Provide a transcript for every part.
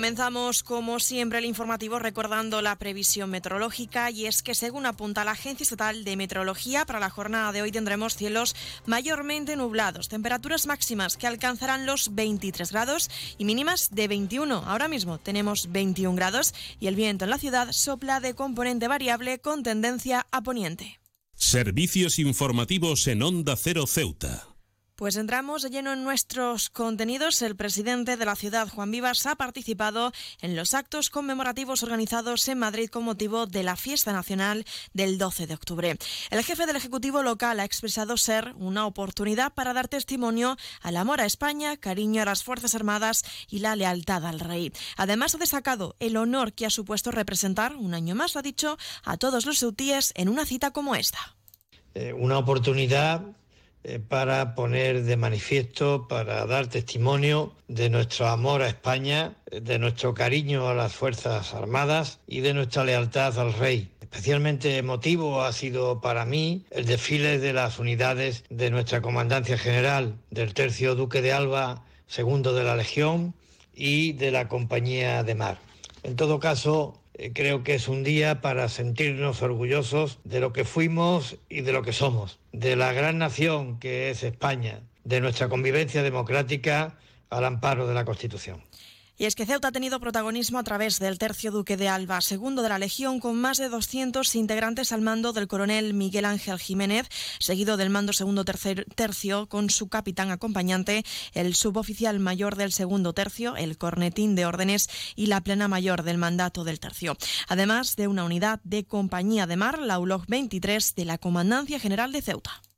Comenzamos, como siempre, el informativo recordando la previsión meteorológica y es que, según apunta la Agencia Estatal de Meteorología, para la jornada de hoy tendremos cielos mayormente nublados, temperaturas máximas que alcanzarán los 23 grados y mínimas de 21. Ahora mismo tenemos 21 grados y el viento en la ciudad sopla de componente variable con tendencia a poniente. Servicios informativos en Onda Cero Ceuta. Pues entramos lleno en nuestros contenidos. El presidente de la ciudad, Juan Vivas, ha participado en los actos conmemorativos organizados en Madrid con motivo de la fiesta nacional del 12 de octubre. El jefe del Ejecutivo local ha expresado ser una oportunidad para dar testimonio al amor a España, cariño a las Fuerzas Armadas y la lealtad al rey. Además, ha destacado el honor que ha supuesto representar, un año más, lo ha dicho, a todos los seutíes en una cita como esta. Eh, una oportunidad para poner de manifiesto, para dar testimonio de nuestro amor a España, de nuestro cariño a las Fuerzas Armadas y de nuestra lealtad al Rey. Especialmente emotivo ha sido para mí el desfile de las unidades de nuestra Comandancia General, del Tercio Duque de Alba, segundo de la Legión y de la Compañía de Mar. En todo caso, eh, creo que es un día para sentirnos orgullosos de lo que fuimos y de lo que somos, de la gran nación que es España, de nuestra convivencia democrática al amparo de la Constitución. Y es que Ceuta ha tenido protagonismo a través del tercio duque de Alba, segundo de la Legión, con más de 200 integrantes al mando del coronel Miguel Ángel Jiménez, seguido del mando segundo tercer, tercio con su capitán acompañante, el suboficial mayor del segundo tercio, el cornetín de órdenes y la plena mayor del mandato del tercio. Además de una unidad de compañía de mar, la ULOG 23 de la Comandancia General de Ceuta.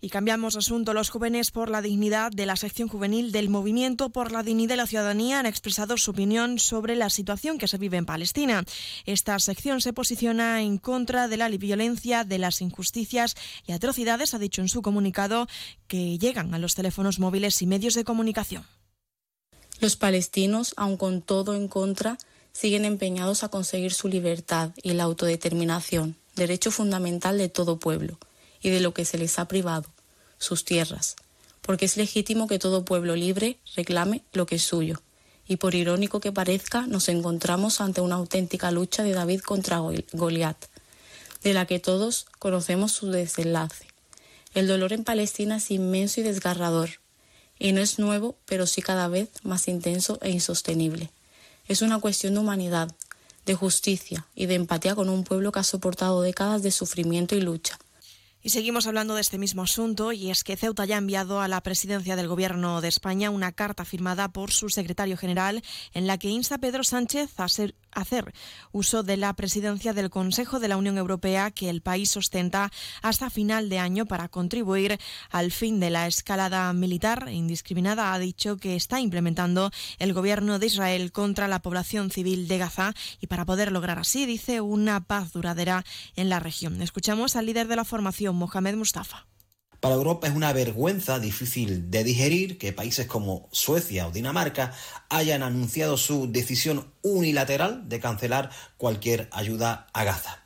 Y cambiamos asunto. Los jóvenes por la dignidad de la sección juvenil del Movimiento por la Dignidad de la Ciudadanía han expresado su opinión sobre la situación que se vive en Palestina. Esta sección se posiciona en contra de la violencia, de las injusticias y atrocidades, ha dicho en su comunicado, que llegan a los teléfonos móviles y medios de comunicación. Los palestinos, aun con todo en contra, siguen empeñados a conseguir su libertad y la autodeterminación, derecho fundamental de todo pueblo y de lo que se les ha privado, sus tierras, porque es legítimo que todo pueblo libre reclame lo que es suyo. Y por irónico que parezca, nos encontramos ante una auténtica lucha de David contra Goliat, de la que todos conocemos su desenlace. El dolor en Palestina es inmenso y desgarrador, y no es nuevo, pero sí cada vez más intenso e insostenible. Es una cuestión de humanidad, de justicia y de empatía con un pueblo que ha soportado décadas de sufrimiento y lucha, y seguimos hablando de este mismo asunto y es que Ceuta ya ha enviado a la presidencia del Gobierno de España una carta firmada por su secretario general en la que insta a Pedro Sánchez a ser hacer uso de la presidencia del Consejo de la Unión Europea que el país ostenta hasta final de año para contribuir al fin de la escalada militar indiscriminada, ha dicho que está implementando el gobierno de Israel contra la población civil de Gaza y para poder lograr así, dice, una paz duradera en la región. Escuchamos al líder de la formación, Mohamed Mustafa. Para Europa es una vergüenza difícil de digerir que países como Suecia o Dinamarca hayan anunciado su decisión unilateral de cancelar cualquier ayuda a Gaza.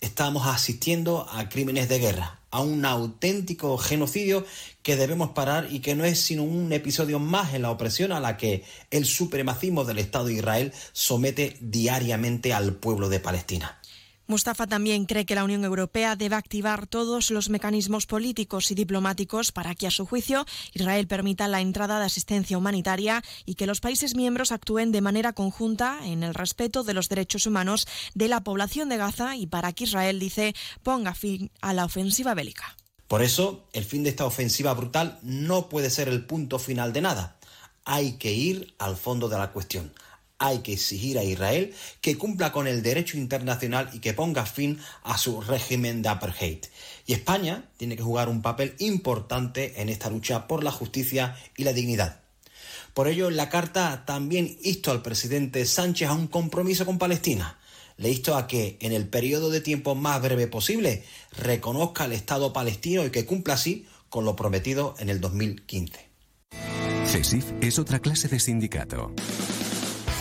Estamos asistiendo a crímenes de guerra, a un auténtico genocidio que debemos parar y que no es sino un episodio más en la opresión a la que el supremacismo del Estado de Israel somete diariamente al pueblo de Palestina. Mustafa también cree que la Unión Europea debe activar todos los mecanismos políticos y diplomáticos para que, a su juicio, Israel permita la entrada de asistencia humanitaria y que los países miembros actúen de manera conjunta en el respeto de los derechos humanos de la población de Gaza y para que Israel, dice, ponga fin a la ofensiva bélica. Por eso, el fin de esta ofensiva brutal no puede ser el punto final de nada. Hay que ir al fondo de la cuestión hay que exigir a Israel que cumpla con el derecho internacional y que ponga fin a su régimen de apartheid. Y España tiene que jugar un papel importante en esta lucha por la justicia y la dignidad. Por ello, la carta también insto al presidente Sánchez a un compromiso con Palestina. Le insto a que, en el periodo de tiempo más breve posible, reconozca el Estado palestino y que cumpla así con lo prometido en el 2015. CESIF es otra clase de sindicato.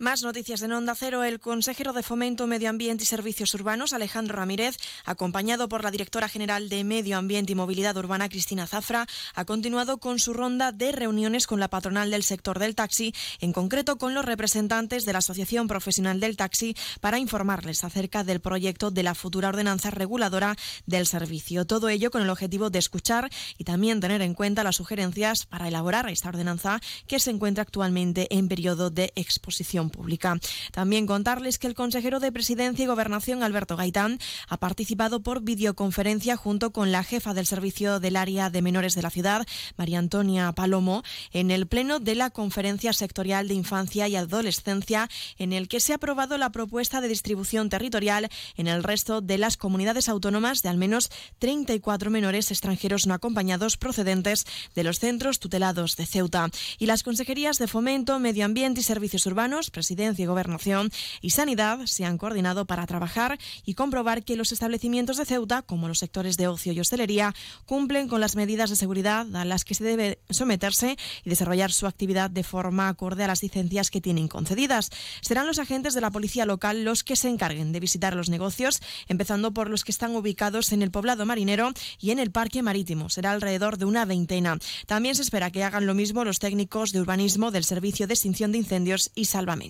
Más noticias en Onda Cero. El consejero de Fomento, Medio Ambiente y Servicios Urbanos, Alejandro Ramírez, acompañado por la directora general de Medio Ambiente y Movilidad Urbana, Cristina Zafra, ha continuado con su ronda de reuniones con la patronal del sector del taxi, en concreto con los representantes de la Asociación Profesional del Taxi, para informarles acerca del proyecto de la futura ordenanza reguladora del servicio. Todo ello con el objetivo de escuchar y también tener en cuenta las sugerencias para elaborar esta ordenanza que se encuentra actualmente en periodo de exposición pública. También contarles que el consejero de Presidencia y Gobernación, Alberto Gaitán, ha participado por videoconferencia junto con la jefa del servicio del área de menores de la ciudad, María Antonia Palomo, en el pleno de la Conferencia Sectorial de Infancia y Adolescencia, en el que se ha aprobado la propuesta de distribución territorial en el resto de las comunidades autónomas de al menos 34 menores extranjeros no acompañados procedentes de los centros tutelados de Ceuta. Y las consejerías de Fomento, Medio Ambiente y Servicios Urbanos, Presidencia y Gobernación y Sanidad se han coordinado para trabajar y comprobar que los establecimientos de Ceuta, como los sectores de ocio y hostelería, cumplen con las medidas de seguridad a las que se debe someterse y desarrollar su actividad de forma acorde a las licencias que tienen concedidas. Serán los agentes de la policía local los que se encarguen de visitar los negocios, empezando por los que están ubicados en el poblado marinero y en el parque marítimo. Será alrededor de una veintena. También se espera que hagan lo mismo los técnicos de urbanismo del Servicio de Extinción de Incendios y Salvamento.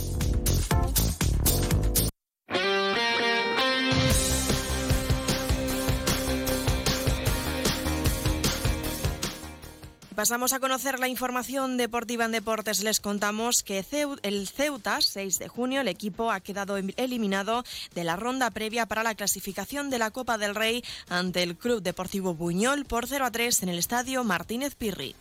Pasamos a conocer la información deportiva en deportes. Les contamos que el Ceuta, 6 de junio, el equipo ha quedado em-, eliminado de la ronda previa para la clasificación de la Copa del Rey ante el Club Deportivo Buñol por 0 a 3 en el estadio Martínez Pirri.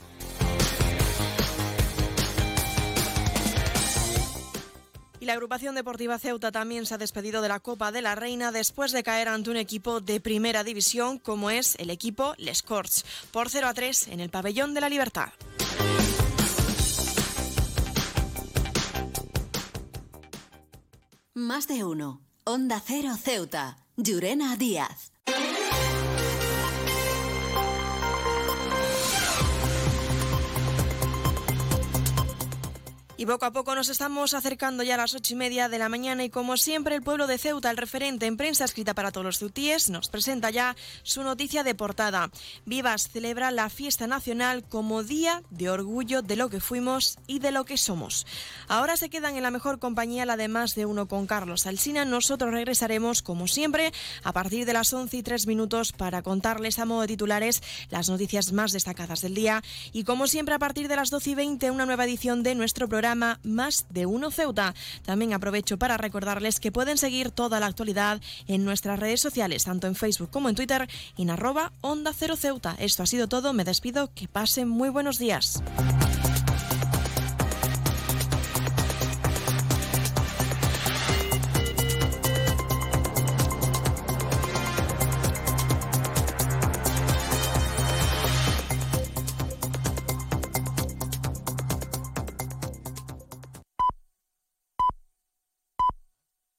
Y la agrupación deportiva Ceuta también se ha despedido de la Copa de la Reina después de caer ante un equipo de primera división como es el equipo Les Corts por 0 a 3 en el pabellón de la Libertad. Más de uno. Onda Cero Ceuta. Llurena Díaz. Y poco a poco nos estamos acercando ya a las ocho y media de la mañana y como siempre el pueblo de Ceuta, el referente en prensa escrita para todos los ceutíes, nos presenta ya su noticia de portada. Vivas celebra la fiesta nacional como día de orgullo de lo que fuimos y de lo que somos. Ahora se quedan en la mejor compañía la de más de uno con Carlos Alsina. Nosotros regresaremos como siempre a partir de las once y tres minutos para contarles a modo de titulares las noticias más destacadas del día y como siempre a partir de las doce y veinte una nueva edición de nuestro programa más de Uno Ceuta. También aprovecho para recordarles que pueden seguir toda la actualidad en nuestras redes sociales, tanto en Facebook como en Twitter, en arroba Onda Cero Ceuta. Esto ha sido todo, me despido, que pasen muy buenos días.